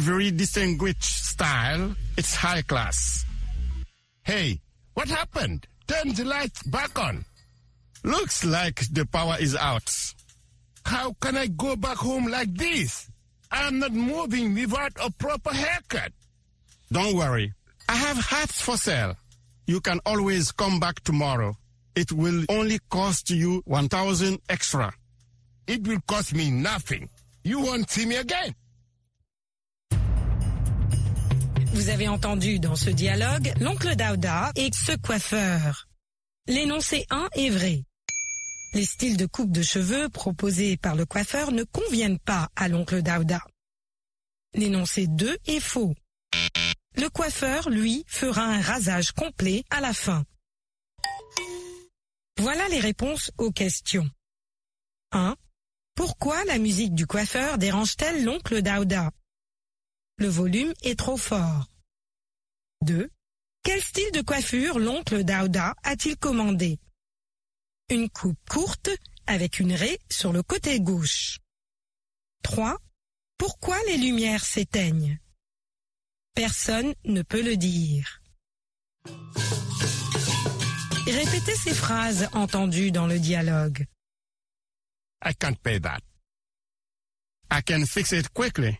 very distinguished style. It's high class. Hey, what happened? Turn the lights back on. Looks like the power is out. How can I go back home like this? I'm not moving without a proper haircut. Don't worry. I have hats for sale. You can always come back tomorrow. It will only cost you 1000 extra. It will cost me nothing. You won't see me again. Vous avez entendu dans ce dialogue l'oncle Dauda et ce coiffeur. L'énoncé 1 est vrai. Les styles de coupe de cheveux proposés par le coiffeur ne conviennent pas à l'oncle Dauda. L'énoncé 2 est faux. Le coiffeur, lui, fera un rasage complet à la fin. Voilà les réponses aux questions. 1. Pourquoi la musique du coiffeur dérange-t-elle l'oncle Dauda Le volume est trop fort. 2. Quel style de coiffure l'oncle Dauda a-t-il commandé? Une coupe courte avec une raie sur le côté gauche. 3. Pourquoi les lumières s'éteignent? Personne ne peut le dire. Répétez ces phrases entendues dans le dialogue. I can't pay that. I can fix it quickly.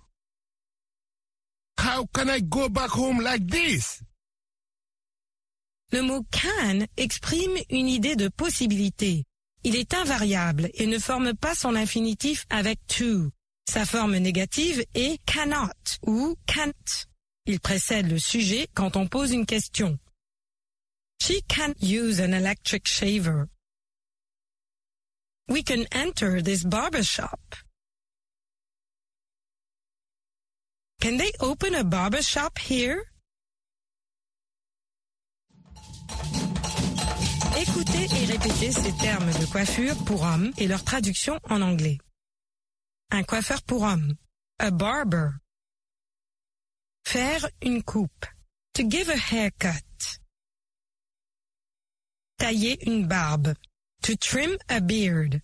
Le mot can exprime une idée de possibilité. Il est invariable et ne forme pas son infinitif avec to. Sa forme négative est cannot ou can't. Il précède le sujet quand on pose une question. She can't use an electric shaver. We can enter this barber shop. Can they open a barber shop here? Écoutez et répétez ces termes de coiffure pour hommes et leur traduction en anglais. Un coiffeur pour homme. A barber. Faire une coupe. To give a haircut. Tailler une barbe. To trim a beard.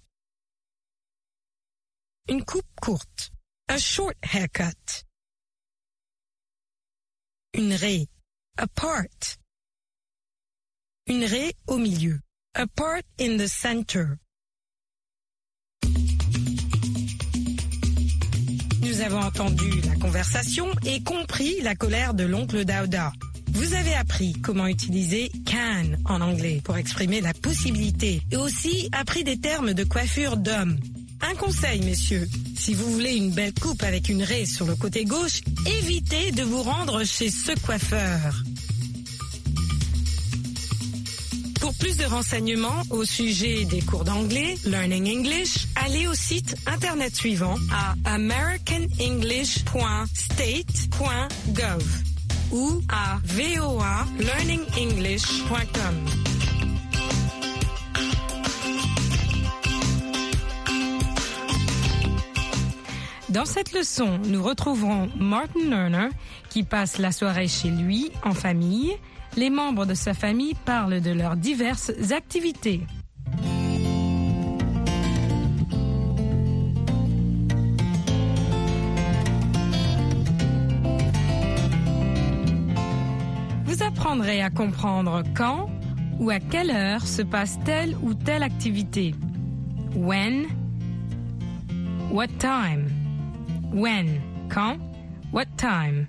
Une coupe courte. A short haircut. Une raie. Une raie au milieu. A part in the center. Nous avons entendu la conversation et compris la colère de l'oncle Dauda. Vous avez appris comment utiliser can en anglais pour exprimer la possibilité et aussi appris des termes de coiffure d'homme. Un conseil, messieurs, si vous voulez une belle coupe avec une raie sur le côté gauche, évitez de vous rendre chez ce coiffeur. Pour plus de renseignements au sujet des cours d'anglais, Learning English, allez au site internet suivant à americanenglish.state.gov ou à voalearningenglish.com. Dans cette leçon, nous retrouverons Martin Lerner qui passe la soirée chez lui en famille. Les membres de sa famille parlent de leurs diverses activités. Vous apprendrez à comprendre quand ou à quelle heure se passe telle ou telle activité. When, what time? When, quand, what time.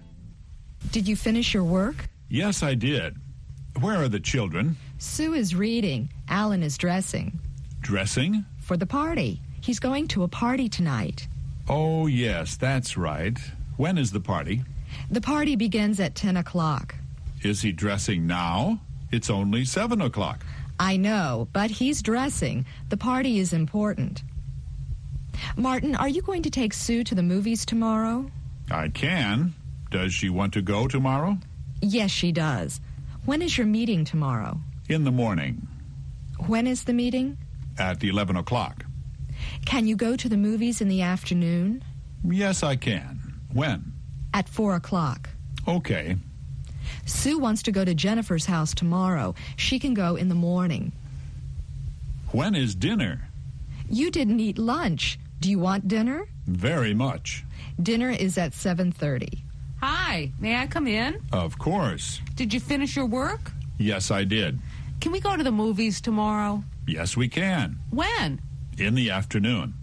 Did you finish your work? Yes, I did. Where are the children? Sue is reading. Alan is dressing. Dressing? For the party. He's going to a party tonight. Oh, yes, that's right. When is the party? The party begins at 10 o'clock. Is he dressing now? It's only 7 o'clock. I know, but he's dressing. The party is important. Martin, are you going to take Sue to the movies tomorrow? I can. Does she want to go tomorrow? Yes, she does. When is your meeting tomorrow? In the morning. When is the meeting? At 11 o'clock. Can you go to the movies in the afternoon? Yes, I can. When? At 4 o'clock. Okay. Sue wants to go to Jennifer's house tomorrow. She can go in the morning. When is dinner? You didn't eat lunch. Do you want dinner? Very much. Dinner is at 7:30. Hi, may I come in? Of course. Did you finish your work? Yes, I did. Can we go to the movies tomorrow? Yes, we can. When? In the afternoon.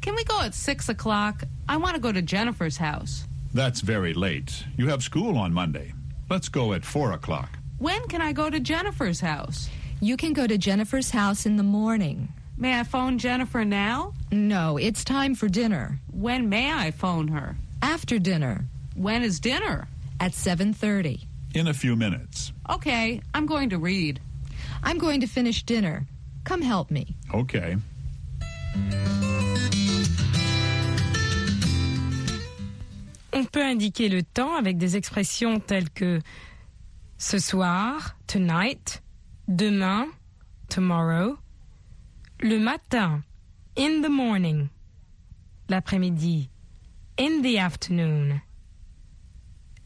Can we go at 6 o'clock? I want to go to Jennifer's house. That's very late. You have school on Monday. Let's go at 4 o'clock. When can I go to Jennifer's house? You can go to Jennifer's house in the morning. May I phone Jennifer now? No, it's time for dinner. When may I phone her? After dinner When is dinner? at 7:30. In a few minutes. Okay, I'm going to read. I'm going to finish dinner. Come help me. Okay. On peut indiquer le temps avec des expressions telles que ce soir, tonight, demain, tomorrow, le matin, in the morning, l'après-midi, in the afternoon,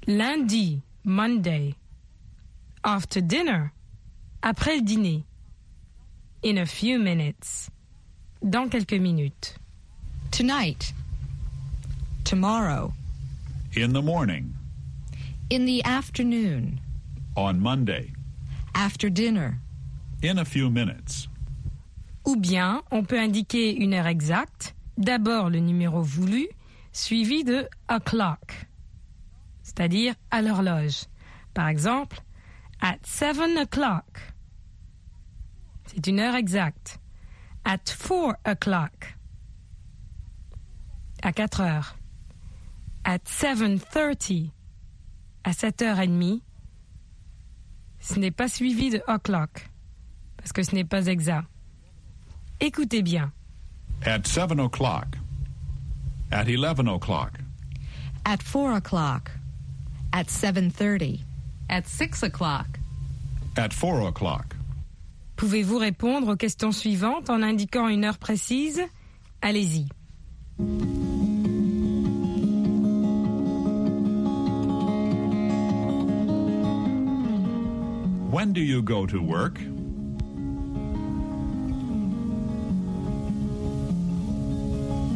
lundi, Monday, after dinner, après le dîner, in a few minutes, dans quelques minutes. Tonight. Tomorrow. In the morning. In the afternoon. On Monday. After dinner. In a few minutes. Ou bien, on peut indiquer une heure exacte, d'abord le numéro voulu, suivi de o'clock, c'est-à-dire à l'horloge. Par exemple, at seven o'clock. C'est une heure exacte. At four o'clock. À 4 heures. At 7.30. À 7 heures et demie. Ce n'est pas suivi de o'clock, parce que ce n'est pas exact. Écoutez bien. At 7 o'clock. At 11 o'clock. At 4 o'clock. At 7:30. At 6 o'clock. At 4 o'clock. Pouvez-vous répondre aux questions suivantes en indiquant une heure précise? Allez-y. When do you go to work?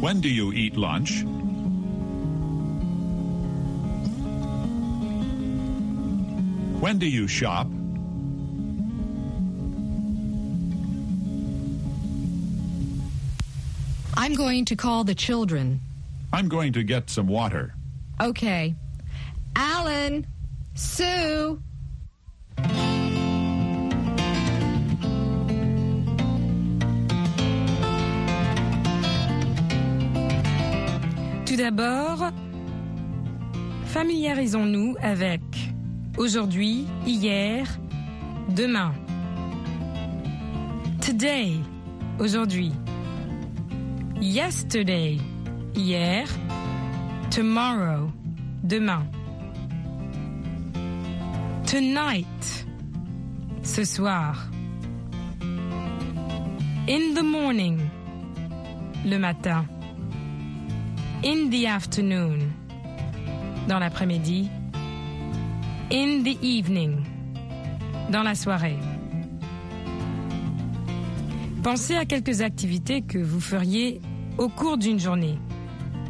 When do you eat lunch? When do you shop? I'm going to call the children. I'm going to get some water. Okay. Alan. Sue. Tout d'abord, familiarisons-nous avec aujourd'hui, hier, demain. Today, aujourd'hui. Yesterday, hier. Tomorrow, demain. Tonight, ce soir. In the morning, le matin. In the afternoon, dans l'après-midi. In the evening, dans la soirée. Pensez à quelques activités que vous feriez au cours d'une journée.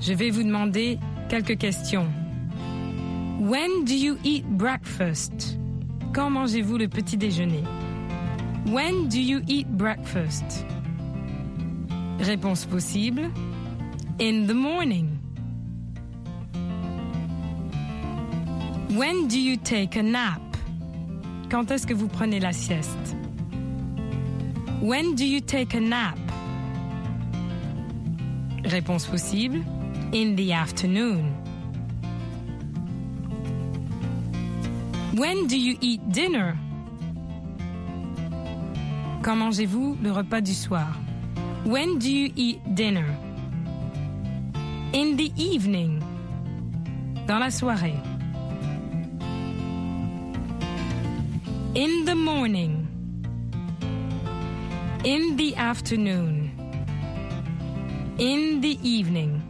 Je vais vous demander quelques questions. When do you eat breakfast? Quand mangez-vous le petit déjeuner? When do you eat breakfast? Réponse possible. In the morning. When do you take a nap? Quand est-ce que vous prenez la sieste? When do you take a nap? Réponse possible. In the afternoon. When do you eat dinner? Quand mangez-vous le repas du soir? When do you eat dinner? In the evening. Dans la soirée. In the morning. In the afternoon. In the evening.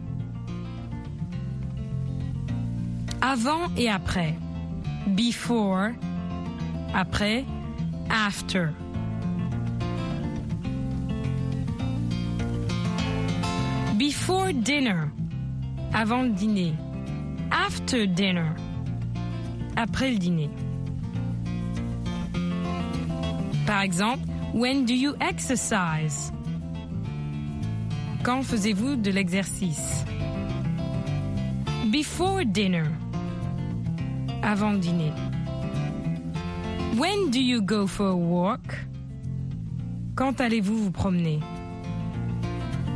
Avant et après. Before. Après. After. Before dinner. Avant le dîner. After dinner. Après le dîner. Par exemple, when do you exercise? Quand faisez-vous de l'exercice? Before dinner. Avant le dîner. When do you go for a walk? Quand allez-vous vous promener?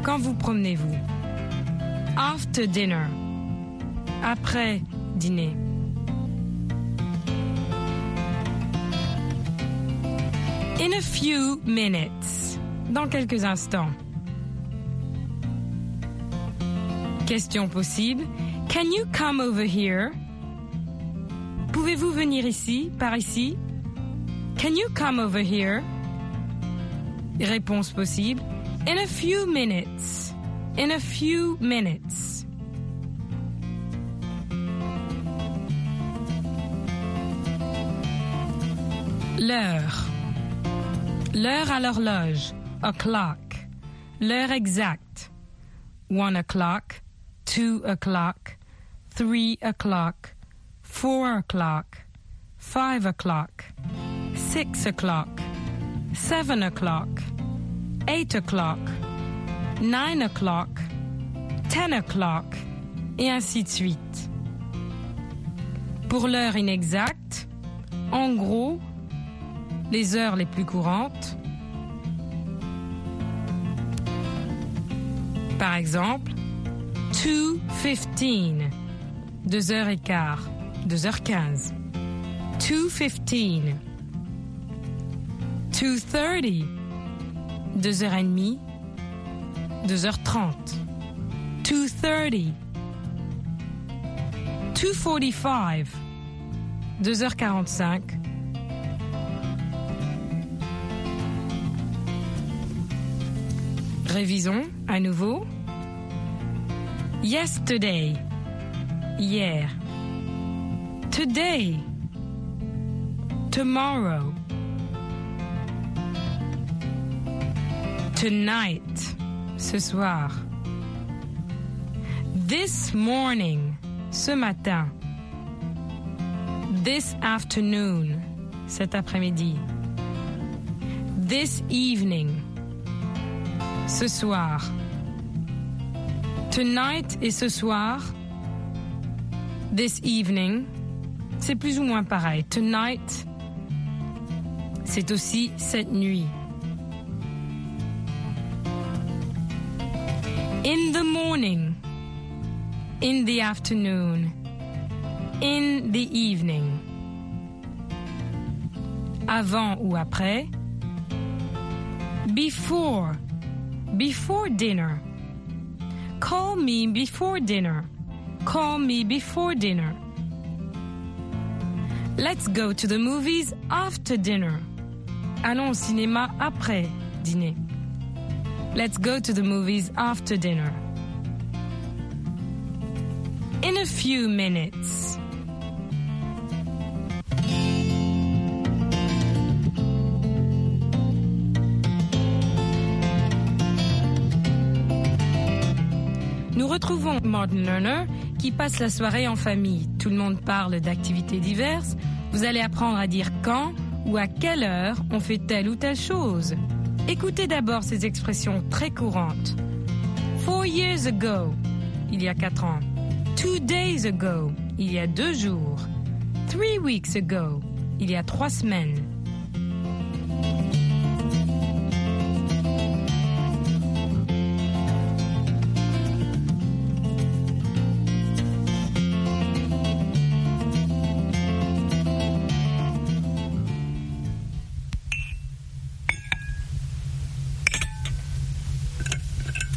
Quand vous promenez-vous? After dinner. Après dîner. In a few minutes. Dans quelques instants. Question possible. Can you come over here? Pouvez-vous venir ici, par ici? Can you come over here? Réponse possible. In a few minutes. In a few minutes. L'heure. L'heure à l'horloge. O'clock. L'heure exacte. One o'clock. Two o'clock. Three o'clock. Four o'clock. Five o'clock. Six o'clock. Seven o'clock. Eight o'clock. Nine o'clock. Ten o'clock. Et ainsi de suite. Pour l'heure inexacte, en gros, les heures les plus courantes. Par exemple, 2.15, 2h15, 2h15. 2.15. 2.30, 2h30, 2h30. 2.30. 2.45, 2h45. Révisons à nouveau. Yesterday. Hier. Today. Tomorrow. Tonight. Ce soir. This morning. Ce matin. This afternoon. Cet après-midi. This evening. Ce soir. Tonight et ce soir. This evening. C'est plus ou moins pareil. Tonight. C'est aussi cette nuit. Morning. In the afternoon. In the evening. Avant ou après. Before. Before dinner. Call me before dinner. Call me before dinner. Let's go to the movies after dinner. Allons au cinéma après dîner. Let's go to the movies after dinner. In a few minutes. Nous retrouvons Martin Lerner qui passe la soirée en famille. Tout le monde parle d'activités diverses. Vous allez apprendre à dire quand ou à quelle heure on fait telle ou telle chose. Écoutez d'abord ces expressions très courantes. Four years ago, il y a quatre ans. Two days ago, il y a deux jours. Three weeks ago, il y a trois semaines.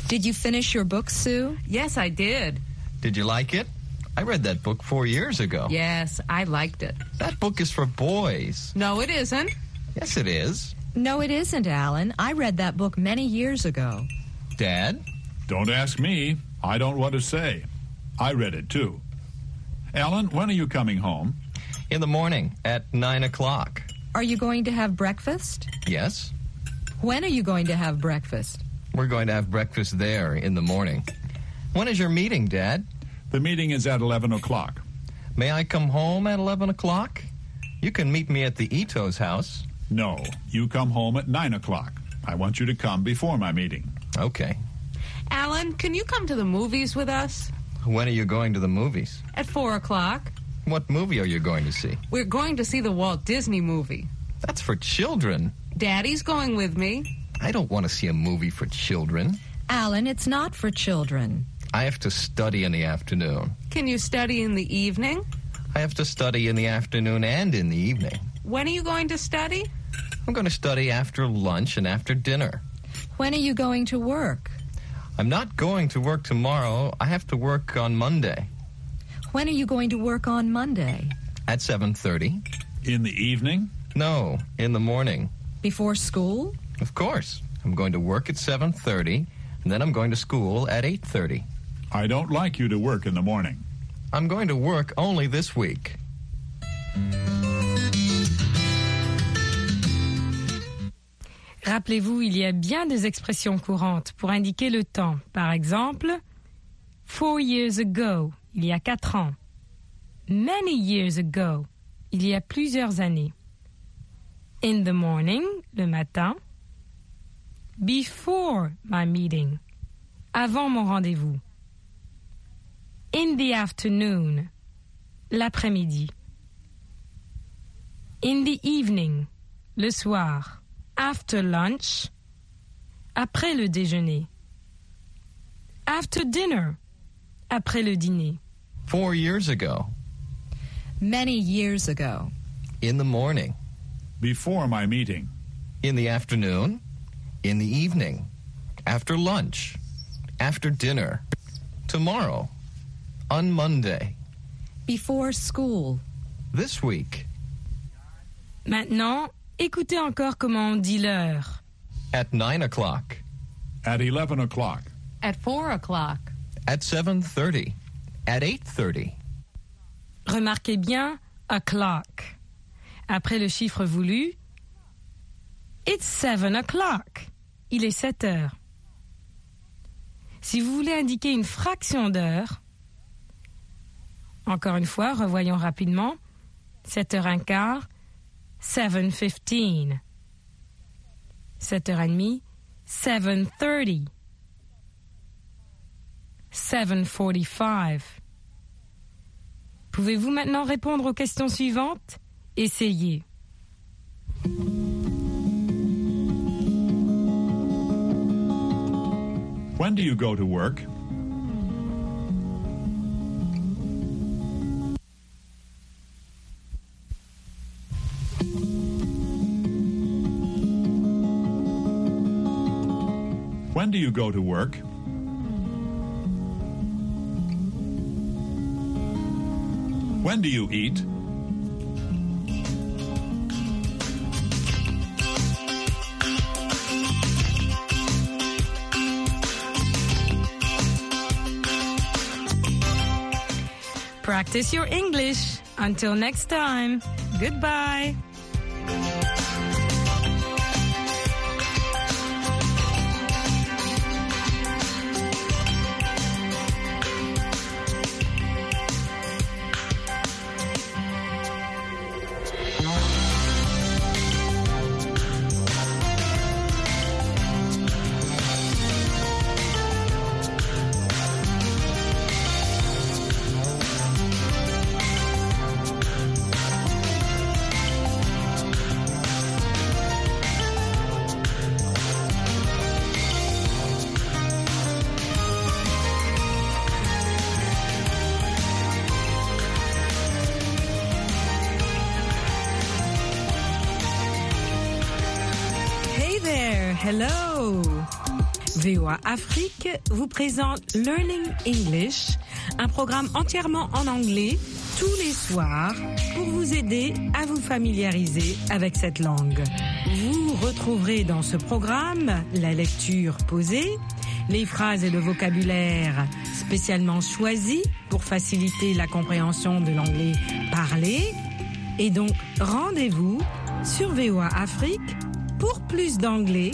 Did you finish your book, Sue? Yes, I did. Did you like it? I read that book four years ago. Yes, I liked it. That book is for boys. No, it isn't. Yes, it is. No, it isn't, Alan. I read that book many years ago. Dad? Don't ask me. I don't want to say. I read it too. Ellen, when are you coming home? In the morning at nine o'clock. Are you going to have breakfast? Yes? When are you going to have breakfast? We're going to have breakfast there in the morning. When is your meeting, Dad? The meeting is at 11 o'clock. May I come home at 11 o'clock? You can meet me at the Ito's house. No, you come home at 9 o'clock. I want you to come before my meeting. Okay. Alan, can you come to the movies with us? When are you going to the movies? At 4 o'clock. What movie are you going to see? We're going to see the Walt Disney movie. That's for children. Daddy's going with me. I don't want to see a movie for children. Alan, it's not for children. I have to study in the afternoon. Can you study in the evening? I have to study in the afternoon and in the evening. When are you going to study? I'm going to study after lunch and after dinner. When are you going to work? I'm not going to work tomorrow. I have to work on Monday When are you going to work on Monday? at 7:30. In the evening? No, in the morning. Before school? Of course. I'm going to work at 7:30 and then I'm going to school at 8:30. I don't like you to work in the morning. I'm going to work only this week. Rappelez-vous, il y a bien des expressions courantes pour indiquer le temps. Par exemple, four years ago, il y a quatre ans. Many years ago, il y a plusieurs années. In the morning, le matin. Before my meeting, avant mon rendez-vous. In the afternoon, l'après-midi. In the evening, le soir. After lunch, après le déjeuner. After dinner, après le dîner. 4 years ago, Many years ago. in the morning, Before my meeting. in the afternoon, in the evening, after lunch, after dinner, tomorrow, on Monday, Before school. this week, Maintenant, écoutez encore comment on dit l'heure. at 9 o'clock, At 11 o'clock. At 4 o'clock. at 7:30, at 8:30. Remarquez bien o'clock. Après le chiffre voulu, it's seven o'clock. Il est 7 heures. Si vous voulez indiquer une fraction d'heure, encore une fois, revoyons rapidement, 7 heures un quart, 7.15. 7 heures et demie, 7.30. 7.45. Pouvez-vous maintenant répondre aux questions suivantes? Essayez. When do you go to work? When do you go to work? When do you eat? Practice your English. Until next time. Goodbye. VOA Afrique vous présente Learning English, un programme entièrement en anglais tous les soirs pour vous aider à vous familiariser avec cette langue. Vous retrouverez dans ce programme la lecture posée, les phrases et le vocabulaire spécialement choisis pour faciliter la compréhension de l'anglais parlé. Et donc, rendez-vous sur VOA Afrique pour plus d'anglais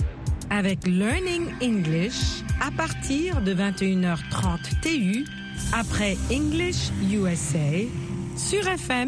avec Learning English à partir de 21h30 TU après English USA sur FM